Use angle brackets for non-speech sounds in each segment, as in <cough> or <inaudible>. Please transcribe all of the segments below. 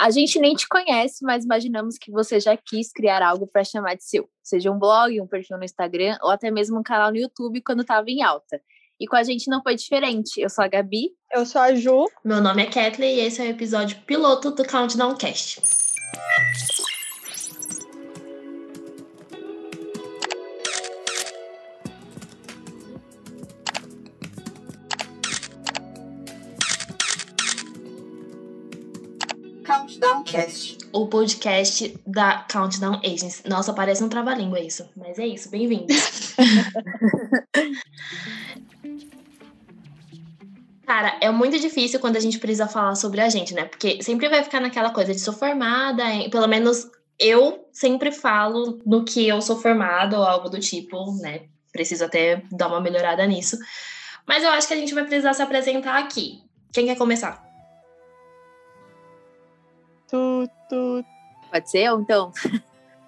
A gente nem te conhece, mas imaginamos que você já quis criar algo para chamar de seu, seja um blog, um perfil no Instagram ou até mesmo um canal no YouTube quando estava em alta. E com a gente não foi diferente. Eu sou a Gabi. Eu sou a Ju. Meu nome é Kathleen e esse é o episódio piloto do Countdown Cast. Countdown Cast. O podcast da Countdown Agents. Nossa, parece um trava-língua isso. Mas é isso, bem-vindos. <laughs> Cara, é muito difícil quando a gente precisa falar sobre a gente, né? Porque sempre vai ficar naquela coisa de sou formada, em, pelo menos eu sempre falo no que eu sou formada ou algo do tipo, né? Preciso até dar uma melhorada nisso. Mas eu acho que a gente vai precisar se apresentar aqui. Quem quer começar? Pode ser eu, então?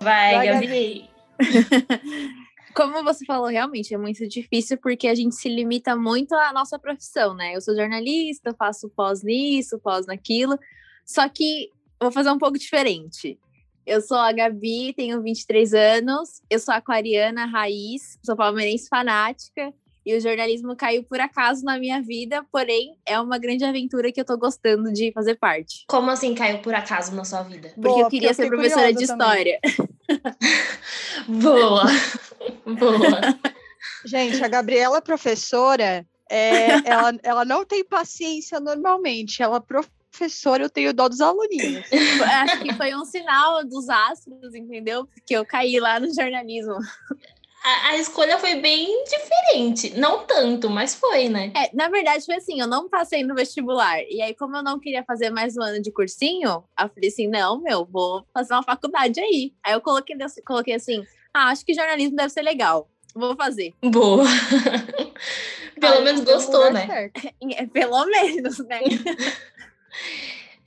Vai, Gabi. <laughs> Como você falou, realmente é muito difícil porque a gente se limita muito à nossa profissão, né? Eu sou jornalista, faço pós nisso, pós naquilo. Só que vou fazer um pouco diferente. Eu sou a Gabi, tenho 23 anos, eu sou aquariana raiz, sou palmeirense fanática e o jornalismo caiu por acaso na minha vida, porém é uma grande aventura que eu tô gostando de fazer parte. Como assim caiu por acaso na sua vida? Porque Boa, eu queria porque ser eu fiquei professora de também. história. <laughs> Boa. <laughs> Boa. Gente, a Gabriela é professora, é, ela, ela não tem paciência normalmente. Ela é professora, eu tenho dó dos aluninhos. Acho que foi um sinal dos astros, entendeu? Porque eu caí lá no jornalismo. A, a escolha foi bem diferente. Não tanto, mas foi, né? É, na verdade, foi assim, eu não passei no vestibular. E aí, como eu não queria fazer mais um ano de cursinho, eu falei assim, não, meu, vou fazer uma faculdade aí. Aí eu coloquei, coloquei assim, ah, acho que jornalismo deve ser legal. Vou fazer. Boa. <laughs> Pelo menos no gostou, né? certo. <laughs> É, Pelo menos, né? <laughs>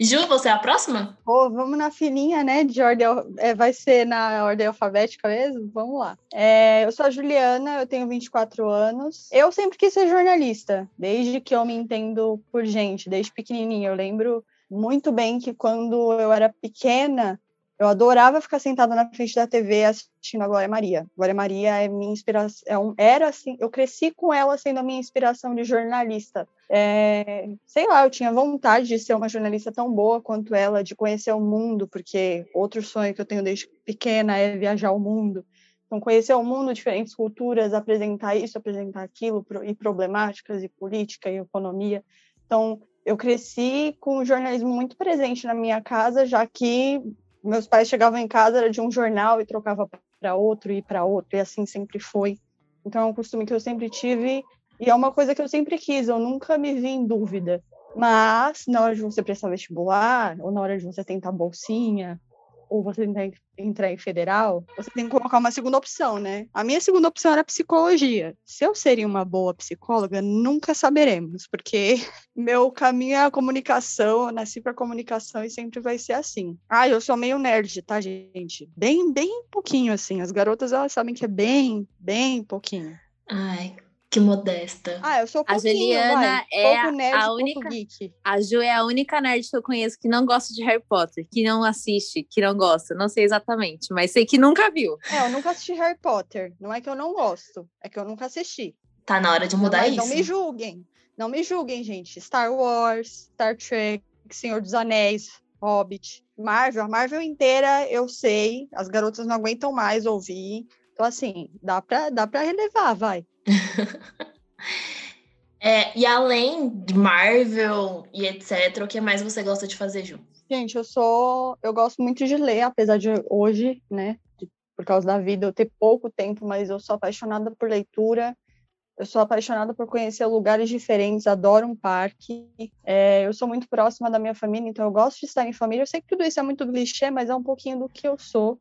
Ju, você é a próxima? Pô, vamos na filinha, né? De ordem, é, vai ser na ordem alfabética mesmo? Vamos lá. É, eu sou a Juliana, eu tenho 24 anos. Eu sempre quis ser jornalista, desde que eu me entendo por gente, desde pequenininha. Eu lembro muito bem que quando eu era pequena, eu adorava ficar sentada na frente da TV assistindo a Glória Maria. Glória Maria é minha inspiração, é era assim, eu cresci com ela sendo a minha inspiração de jornalista. É, sei lá, eu tinha vontade de ser uma jornalista tão boa quanto ela, de conhecer o mundo, porque outro sonho que eu tenho desde pequena é viajar o mundo. Então, conhecer o mundo, diferentes culturas, apresentar isso, apresentar aquilo, e problemáticas, e política, e economia. Então, eu cresci com o jornalismo muito presente na minha casa, já que meus pais chegavam em casa, era de um jornal e trocava para outro e para outro, e assim sempre foi. Então, é um costume que eu sempre tive e é uma coisa que eu sempre quis, eu nunca me vi em dúvida. Mas, na hora de você prestar vestibular, ou na hora de você tentar bolsinha, ou você entrar em federal, você tem que colocar uma segunda opção, né? A minha segunda opção era psicologia. Se eu seria uma boa psicóloga, nunca saberemos, porque <laughs> meu caminho é a comunicação, eu nasci para comunicação e sempre vai ser assim. Ah, eu sou meio nerd, tá, gente? Bem, bem pouquinho, assim. As garotas, elas sabem que é bem, bem pouquinho. Ai, que modesta. Ah, eu sou A pouquinho, Juliana vai. é pouco nerd, a única-. A Ju é a única nerd que eu conheço que não gosta de Harry Potter, que não assiste, que não gosta. Não sei exatamente, mas sei que nunca viu. É, eu nunca assisti Harry Potter. Não é que eu não gosto, é que eu nunca assisti. Tá na hora de mudar mas isso. não me julguem. Não me julguem, gente. Star Wars, Star Trek, Senhor dos Anéis, Hobbit, Marvel. A Marvel inteira eu sei. As garotas não aguentam mais ouvir. Então, assim, dá pra, dá pra relevar, vai. <laughs> É, e além de Marvel e etc, o que mais você gosta de fazer, Ju? Gente, eu sou. Eu gosto muito de ler, apesar de hoje, né? de- por causa da vida, eu ter pouco tempo, mas eu sou apaixonada por leitura. Eu sou apaixonada por conhecer lugares diferentes, adoro um parque. É, eu sou muito próxima da minha família, então eu gosto de estar em família. Eu sei que tudo isso é muito clichê, mas é um pouquinho do que eu sou.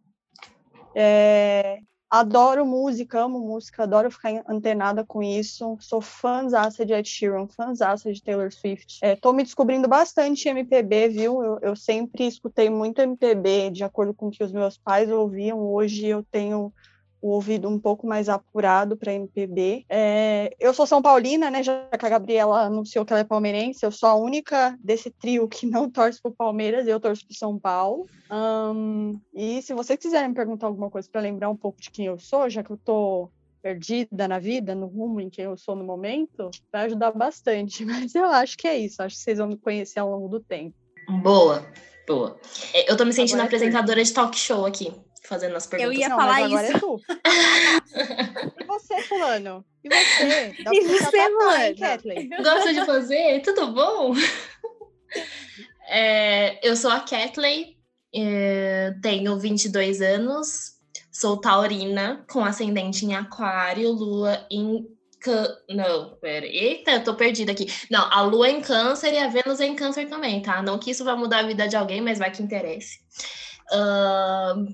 É, adoro música, amo música, adoro ficar antenada com isso. Sou fãzaça de Ed Sheeran, fãzaça de Taylor Swift. Estou me descobrindo bastante MPB, viu? Eu, eu sempre escutei muito MPB de acordo com o que os meus pais ouviam. Hoje eu tenho o ouvido um pouco mais apurado para MPB. É, eu sou São Paulina, né? Já que a Gabriela anunciou que ela é palmeirense, eu sou a única desse trio que não <laughs> torce pro Palmeiras, eu torço pro São Paulo. Um, e se vocês quiserem me perguntar alguma coisa para lembrar um pouco de quem eu sou, já que eu tô perdida na vida, no rumo em que eu sou no momento, vai ajudar bastante. <laughs> Mas eu acho que é isso. Acho que vocês vão me conhecer ao longo do tempo. Boa, boa. É, eu tô me sentindo agora é apresentadora de talk show aqui, fazendo as perguntas. Eu ia Não, falar agora isso. É <laughs> e você, fulano? E você? <laughs> Dá e você, mano? Gosta de fazer? Tudo bom? <laughs> É, eu sou a Kathleen, é, tenho 22 anos, sou taurina, com ascendente em aquário, lua em Can... Não, pera. Eita, eu tô perdida aqui. Não, a Lua em câncer e a Vênus em câncer também, tá? Não que isso vai mudar a vida de alguém, mas vai que interesse. Uh?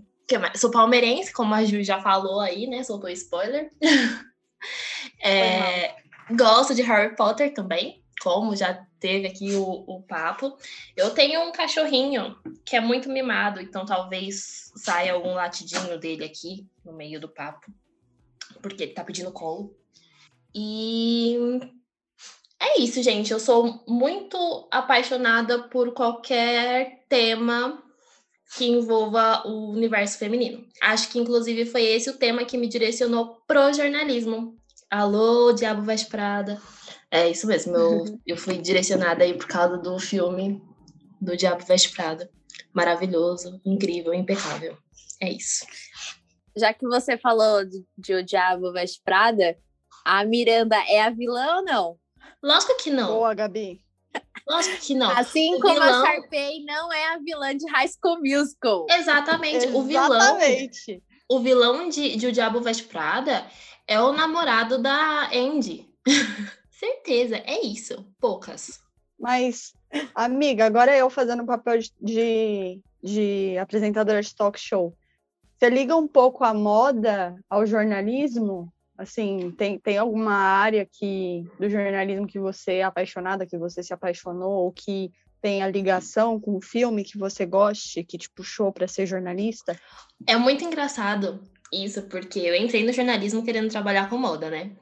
Sou palmeirense, como a Ju já falou aí, né? Soltou spoiler. <laughs> é, gosto de Harry Potter também, como já teve aqui o, o papo. Eu tenho um cachorrinho que é muito mimado, então talvez saia algum latidinho dele aqui no meio do papo, porque ele tá pedindo colo. E é isso, gente. Eu sou muito apaixonada por qualquer tema que envolva o universo feminino. Acho que, inclusive, foi esse o tema que me direcionou pro jornalismo. Alô, Diabo Veste Prada. É isso mesmo, eu, eu fui direcionada aí por causa do filme do Diabo Veste Prada. Maravilhoso, incrível, impecável. É isso. Já que você falou de, de O Diabo Veste Prada, a Miranda é a vilã ou não? Lógico que não. Boa, Gabi. Lógico que não. Assim o como vilão... a Sharpay não é a vilã de High School Musical. Exatamente. Exatamente. O vilão, o vilão de, de O Diabo Veste Prada é o namorado da Andy. <laughs> Certeza, é isso. Poucas. Mas, amiga, agora eu fazendo o papel de, de apresentadora de talk show. Você liga um pouco a moda ao jornalismo? Assim, tem, tem alguma área que do jornalismo que você é apaixonada, que você se apaixonou, ou que tem a ligação com o filme que você goste, que te puxou para ser jornalista? É muito engraçado isso, porque eu entrei no jornalismo querendo trabalhar com moda, né?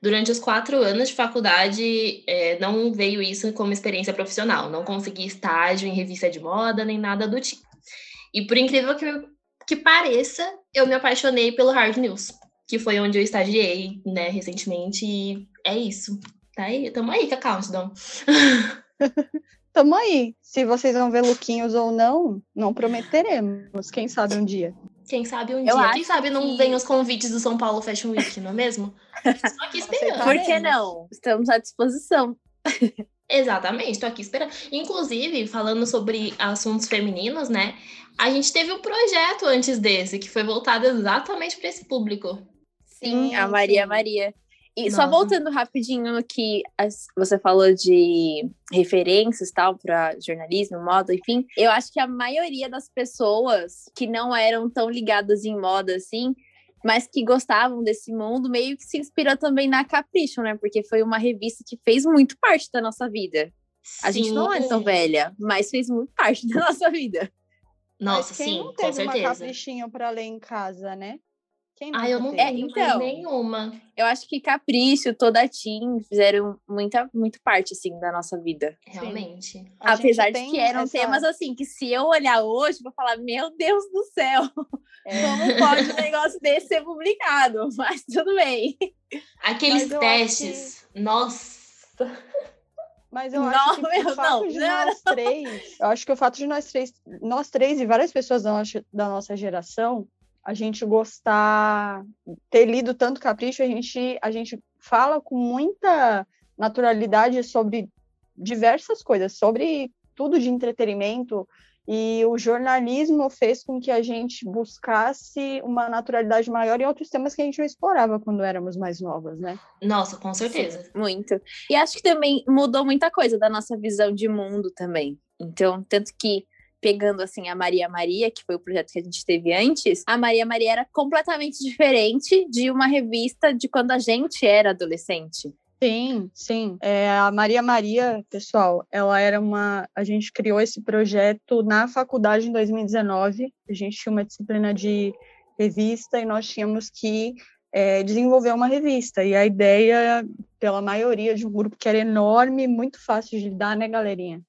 Durante os quatro anos de faculdade, é, não veio isso como experiência profissional. Não consegui estágio em revista de moda, nem nada do tipo. E por incrível que, que pareça, eu me apaixonei pelo Hard News que foi onde eu estagiei, né, recentemente, e é isso. Tá aí, tamo aí com a Countdown. tamo aí. Se vocês vão ver lookinhos ou não, não prometeremos. Quem sabe um dia. Quem sabe um eu dia. Quem sabe não que... vem os convites do São Paulo Fashion Week, não é mesmo? Estou aqui <laughs> esperando. Por que não? Estamos à disposição. <laughs> Exatamente, estou aqui esperando. Inclusive, falando sobre assuntos femininos, né? A gente teve um projeto antes desse, que foi voltado exatamente para esse público. Sim, a Maria sim. Maria. E Nossa. só voltando rapidinho no que você falou de referências tal para jornalismo, moda, enfim, eu acho que a maioria das pessoas que não eram tão ligadas em moda assim, mas que gostavam desse mundo, meio que se inspirou também na Capricho, né? Porque foi uma revista que fez muito parte da nossa vida. Sim. A gente não é tão velha, mas fez muito parte <laughs> da nossa vida. Nossa, sim, com certeza. Uma caprichinho para ler em casa, né? Quem ah, eu não é, tenho então, nenhuma. Eu acho que Capricho, toda a Team fizeram muita, muito parte, assim, da nossa vida. Realmente. Apesar de que eram essa... temas, assim, que se eu olhar hoje, vou falar, meu Deus do céu, é. como pode um negócio desse ser publicado? <laughs> Mas tudo bem. Aqueles testes, que... nossa... Mas eu não, acho que meu, o fato não, de não, nós três, eu acho que o fato de nós três, nós três e várias pessoas da nossa, da nossa geração a gente gostar, ter lido tanto Capricho, a gente, a gente fala com muita naturalidade sobre diversas coisas, sobre tudo de entretenimento, e o jornalismo fez com que a gente buscasse uma naturalidade maior em outros temas que a gente não explorava quando éramos mais novas, né? Nossa, com certeza. Sim, muito. E acho que também mudou muita coisa da nossa visão de mundo também. Então, tanto que pegando assim a Maria Maria, que foi o projeto que a gente teve antes, a Maria Maria era completamente <laughs> diferente de uma revista de quando a gente era adolescente. Sim, sim. É, a Maria Maria, pessoal, ela era uma. A gente criou esse projeto na faculdade em 2019. A gente tinha uma disciplina de revista e nós tínhamos que é, desenvolver uma revista. E a ideia, pela maioria de um grupo que era enorme, muito fácil de lidar, né, galerinha?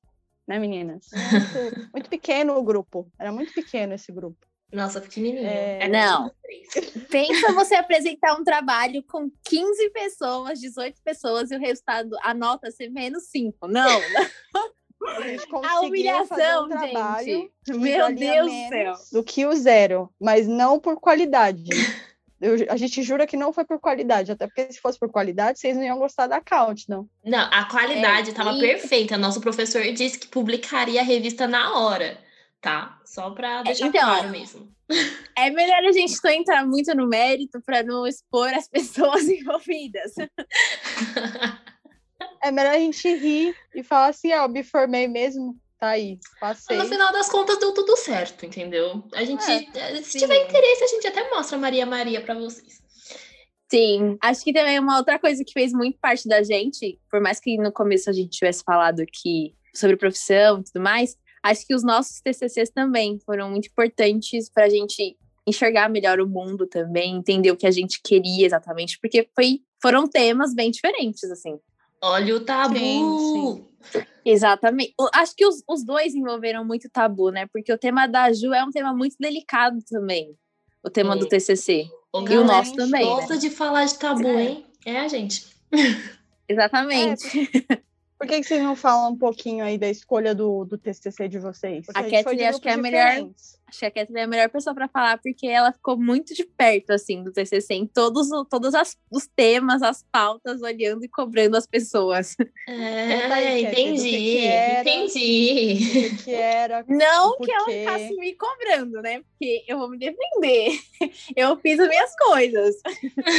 Né, meninas? Muito, <laughs> muito pequeno o grupo, era muito pequeno esse grupo. Nossa, pequenininho. É... Não. <laughs> Pensa você apresentar um trabalho com 15 pessoas, 18 pessoas e o resultado, a nota ser menos 5. Não. A, <laughs> a humilhação, um gente. Meu Deus do céu. Do que o zero, mas não por qualidade. Eu, a gente jura que não foi por qualidade, até porque se fosse por qualidade, vocês não iam gostar da count, não. Não, a qualidade estava é, e... perfeita. Nosso professor disse que publicaria a revista na hora tá? Só para é, deixar então, claro mesmo. É melhor a gente não entrar muito no mérito para não expor as <laughs> pessoas envolvidas. <laughs> É melhor a gente rir e falar assim, ó, oh, me formei mesmo, tá aí, passei. no final das contas deu tudo certo, entendeu? A gente, é, se sim. tiver interesse, a gente até mostra Maria Maria para vocês. Sim, acho que também uma outra coisa que fez muito parte da gente, por mais que no começo a gente tivesse falado aqui sobre profissão e tudo mais, acho que os nossos TCCs também foram muito importantes para a gente enxergar melhor o mundo também, entender o que a gente queria exatamente, porque foi, foram temas bem diferentes, assim. Olha o tabu! Sim, sim. Exatamente. Acho que os, os dois envolveram muito tabu, né? Porque o tema da Ju é um tema muito delicado também. O tema é. do TCC. O e o nosso também. gosta né? de falar de tabu, é. hein? É a gente. <laughs> Exatamente. É. <laughs> Por que, que vocês não falam um pouquinho aí da escolha do, do TCC de vocês? Porque a, a Kathleen acho que é a melhor, acho que a Kathleen é a melhor pessoa para falar porque ela ficou muito de perto assim do TCC em todos todos as, os temas, as pautas, olhando e cobrando as pessoas. É, aí, entendi, que era, entendi. Que, que era, <laughs> não que ela ficasse me cobrando, né? Porque eu vou me defender. <laughs> Eu fiz as minhas coisas.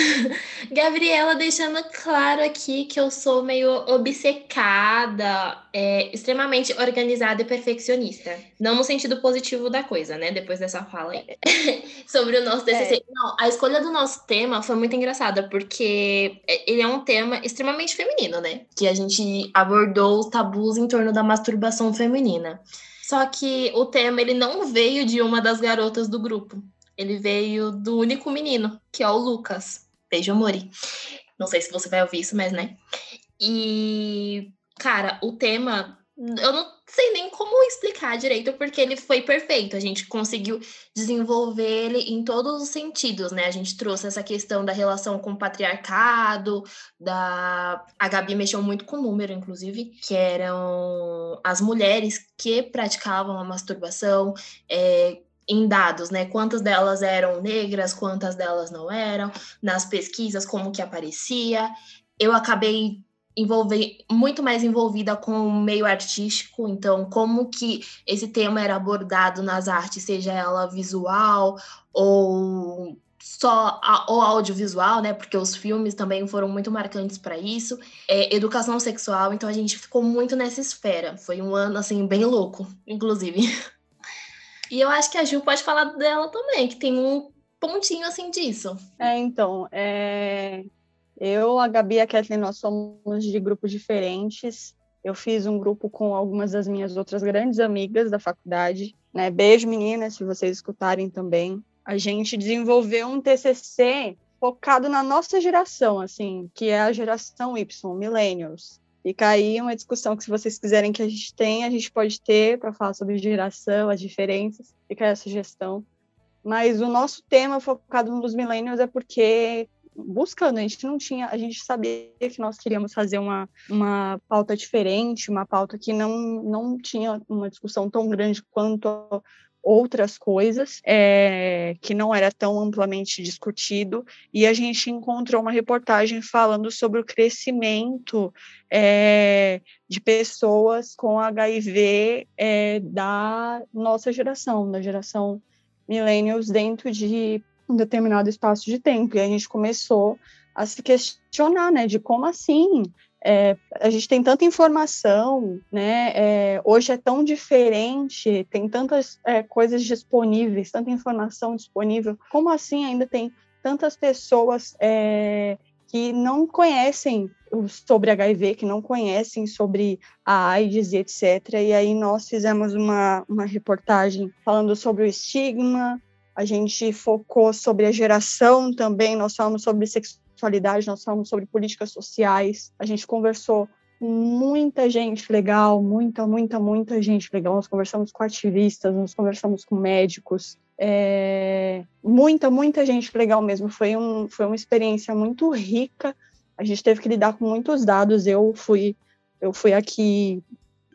<laughs> Gabriela deixando claro aqui que eu sou meio obcecada, é, extremamente organizada e perfeccionista. Não no sentido positivo da coisa, né? Depois dessa fala aí. <laughs> sobre o nosso TCC. É. Não, a escolha do nosso tema foi muito engraçada, porque ele é um tema extremamente feminino, né? Que a gente abordou os tabus em torno da masturbação feminina. Só que o tema ele não veio de uma das garotas do grupo. Ele veio do único menino, que é o Lucas. Beijo, Mori. Não sei se você vai ouvir isso, mas né. E, cara, o tema eu não sei nem como explicar direito, porque ele foi perfeito. A gente conseguiu desenvolver ele em todos os sentidos, né? A gente trouxe essa questão da relação com o patriarcado, da. A Gabi mexeu muito com o número, inclusive, que eram as mulheres que praticavam a masturbação. É, em dados, né? Quantas delas eram negras, quantas delas não eram, nas pesquisas, como que aparecia. Eu acabei envolver, muito mais envolvida com o meio artístico, então como que esse tema era abordado nas artes, seja ela visual ou só a, ou audiovisual, né? Porque os filmes também foram muito marcantes para isso. É, educação sexual, então a gente ficou muito nessa esfera. Foi um ano assim bem louco, inclusive. <laughs> E eu acho que a Ju pode falar dela também, que tem um pontinho assim disso. É, então, é... Eu, a Gabi e a Kathleen, nós somos de grupos diferentes. Eu fiz um grupo com algumas das minhas outras grandes amigas da faculdade. Né? Beijo, meninas, se vocês escutarem também. A gente desenvolveu um TCC focado na nossa geração, assim, que é a geração Y, Millennials. Fica aí uma discussão que, se vocês quiserem que a gente tenha, a gente pode ter para falar sobre geração, as diferenças. Fica aí a sugestão. Mas o nosso tema focado nos millennials é porque buscando, a gente não tinha, a gente sabia que nós queríamos fazer uma, uma pauta diferente, uma pauta que não, não tinha uma discussão tão grande quanto outras coisas, é, que não era tão amplamente discutido, e a gente encontrou uma reportagem falando sobre o crescimento é, de pessoas com HIV é, da nossa geração, da geração millennials, dentro de um determinado espaço de tempo. E a gente começou a se questionar, né, de como assim é, a gente tem tanta informação, né? É, hoje é tão diferente, tem tantas é, coisas disponíveis, tanta informação disponível. Como assim ainda tem tantas pessoas é, que não conhecem sobre HIV, que não conhecem sobre a AIDS e etc. E aí nós fizemos uma, uma reportagem falando sobre o estigma, a gente focou sobre a geração também, nós falamos sobre sexualidade, nós falamos sobre políticas sociais, a gente conversou com muita gente legal, muita, muita, muita gente legal. Nós conversamos com ativistas, nós conversamos com médicos, é, muita, muita gente legal mesmo. Foi, um, foi uma experiência muito rica. A gente teve que lidar com muitos dados. Eu fui, eu fui aqui,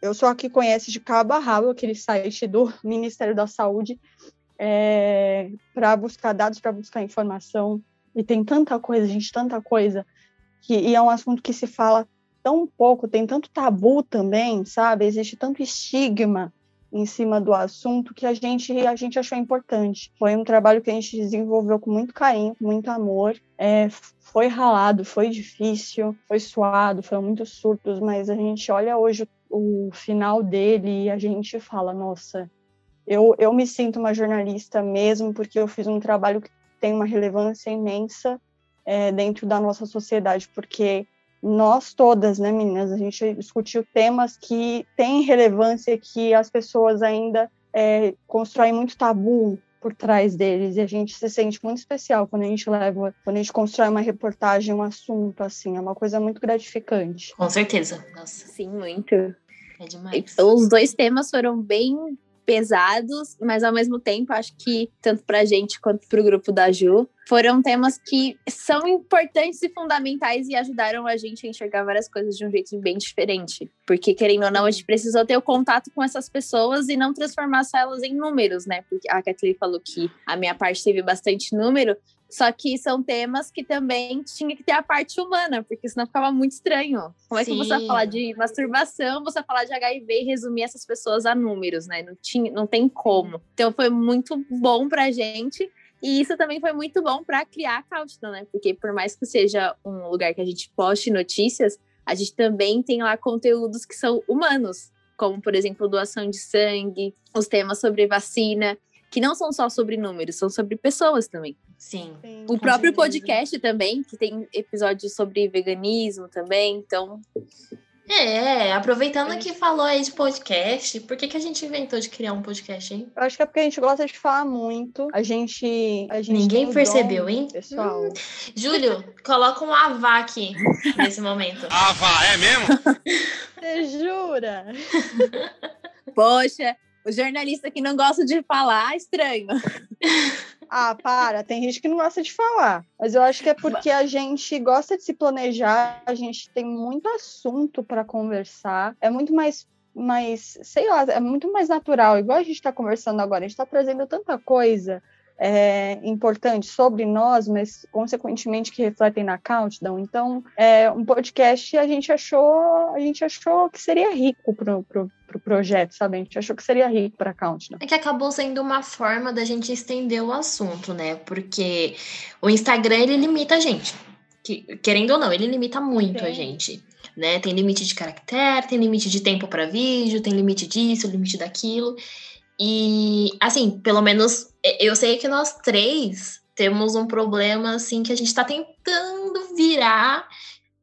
eu sou a que conhece de cabo a rabo aquele site do <laughs> Ministério da Saúde é, para buscar dados, para buscar informação. E tem tanta coisa, gente, tanta coisa. Que, e é um assunto que se fala tão pouco, tem tanto tabu também, sabe? Existe tanto estigma em cima do assunto que a gente a gente achou importante. Foi um trabalho que a gente desenvolveu com muito carinho, com muito amor. É, foi ralado, foi difícil, foi suado, foram muitos surtos, mas a gente olha hoje o, o final dele e a gente fala, nossa, eu, eu me sinto uma jornalista mesmo porque eu fiz um trabalho que tem uma relevância imensa é, dentro da nossa sociedade, porque nós todas, né, meninas, a gente discutiu temas que têm relevância, que as pessoas ainda é, constroem muito tabu por trás deles e a gente se sente muito especial quando a gente leva, quando a gente constrói uma reportagem, um assunto assim, é uma coisa muito gratificante. Com certeza. Nossa. Sim, muito. É demais. Os dois temas foram bem pesados, mas ao mesmo tempo acho que tanto para a gente quanto para o grupo da Ju foram temas que são importantes e fundamentais e ajudaram a gente a enxergar várias coisas de um jeito bem diferente. Porque, querendo ou não, a gente precisou ter o contato com essas pessoas e não transformar elas em números, né? Porque a Kathleen falou que a minha parte teve bastante número, só que são temas que também tinha que ter a parte humana, porque senão ficava muito estranho. Como é que você vai falar de masturbação, você vai falar de HIV e resumir essas pessoas a números, né? Não, tinha, não tem como. Então foi muito bom pra gente. E isso também foi muito bom para criar a Countdown, né? Porque por mais que seja um lugar que a gente poste notícias, a gente também tem lá conteúdos que são humanos, como por exemplo doação de sangue, os temas sobre vacina, que não são só sobre números, são sobre pessoas também. Sim. Sim o próprio certeza. podcast também, que tem episódios sobre veganismo também, então. É, aproveitando é. que falou aí de podcast, por que, que a gente inventou de criar um podcast, hein? Eu acho que é porque a gente gosta de falar muito. A gente. A gente Ninguém percebeu, dom, hein? Pessoal. Hum. Júlio, <laughs> coloca um avá aqui nesse momento. Avá, é mesmo? <laughs> Você jura? Poxa, o jornalista que não gosta de falar, estranho. <laughs> Ah, para, tem gente que não gosta de falar. Mas eu acho que é porque a gente gosta de se planejar, a gente tem muito assunto para conversar. É muito mais mais, sei lá, é muito mais natural, igual a gente está conversando agora, a gente está trazendo tanta coisa é, importante sobre nós, mas consequentemente que refletem na Countdown. Então, é, um podcast a gente achou, a gente achou que seria rico pro, pro, pro projeto, sabe? A gente achou que seria rico para Countdown. É que acabou sendo uma forma da gente estender o assunto, né? Porque o Instagram ele limita a gente. Que, querendo ou não, ele limita muito Sim. a gente. Né? Tem limite de caractere, tem limite de tempo para vídeo, tem limite disso, limite daquilo. E, assim, pelo menos eu sei que nós três temos um problema, assim, que a gente está tentando virar,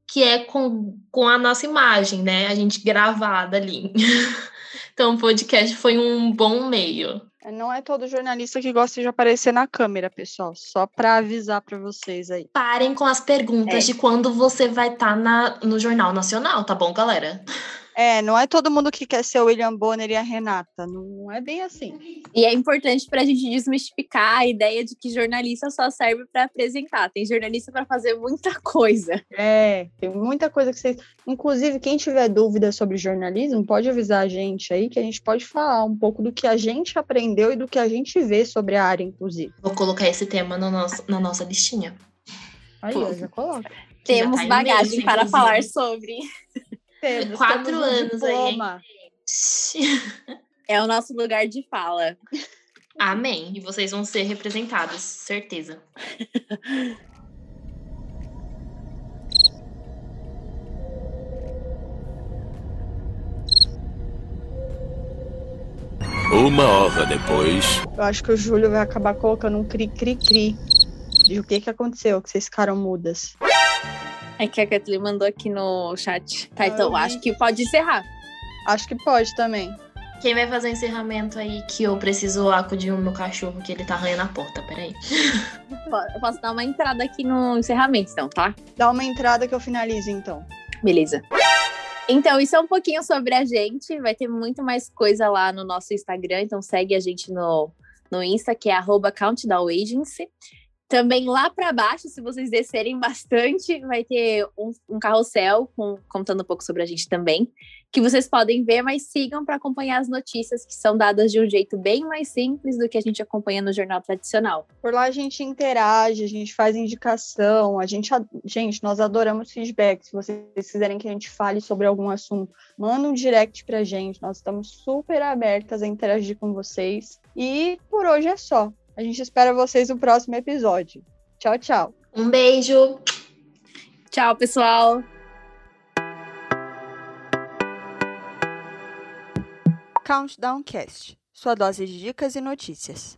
que é com, com a nossa imagem, né? A gente gravada ali. <laughs> então, o podcast foi um bom meio. Não é todo jornalista que gosta de aparecer na câmera, pessoal. Só para avisar para vocês aí. Parem com as perguntas é. de quando você vai estar tá no Jornal Nacional, tá bom, galera? É, não é todo mundo que quer ser o William Bonner e a Renata. Não é bem assim. E é importante para a gente desmistificar a ideia de que jornalista só serve para apresentar. Tem jornalista para fazer muita coisa. É, tem muita coisa que vocês. Inclusive, quem tiver dúvida sobre jornalismo, pode avisar a gente aí, que a gente pode falar um pouco do que a gente aprendeu e do que a gente vê sobre a área, inclusive. Vou colocar esse tema no nosso, na nossa listinha. Aí, eu já coloco. Temos tá bagagem para falar sobre. Temos, Quatro temos anos aí. É o nosso lugar de fala. <laughs> Amém. E vocês vão ser representados, certeza. <laughs> Uma hora depois. Eu acho que o Júlio vai acabar colocando um cri-cri-cri de o que, que aconteceu, que vocês ficaram mudas. É que a Kathleen mandou aqui no chat. Tá, então acho que pode encerrar. Acho que pode também. Quem vai fazer o encerramento aí que eu preciso acudir o meu cachorro que ele tá arranhando a porta, peraí. <laughs> Eu posso dar uma entrada aqui no encerramento, então, tá? Dá uma entrada que eu finalizo, então. Beleza. Então, isso é um pouquinho sobre a gente. Vai ter muito mais coisa lá no nosso Instagram. Então, segue a gente no, no Insta, que é CountdownAgency. Também lá para baixo, se vocês descerem bastante, vai ter um, um carrossel com, contando um pouco sobre a gente também, que vocês podem ver, mas sigam para acompanhar as notícias que são dadas de um jeito bem mais simples do que a gente acompanha no jornal tradicional. Por lá a gente interage, a gente faz indicação, a gente, gente, nós adoramos feedback. Se vocês quiserem que a gente fale sobre algum assunto, manda um direct pra gente. Nós estamos super abertas a interagir com vocês. E por hoje é só. A gente espera vocês no próximo episódio. Tchau, tchau. Um beijo. Tchau, pessoal. Countdown Cast sua dose de dicas e notícias.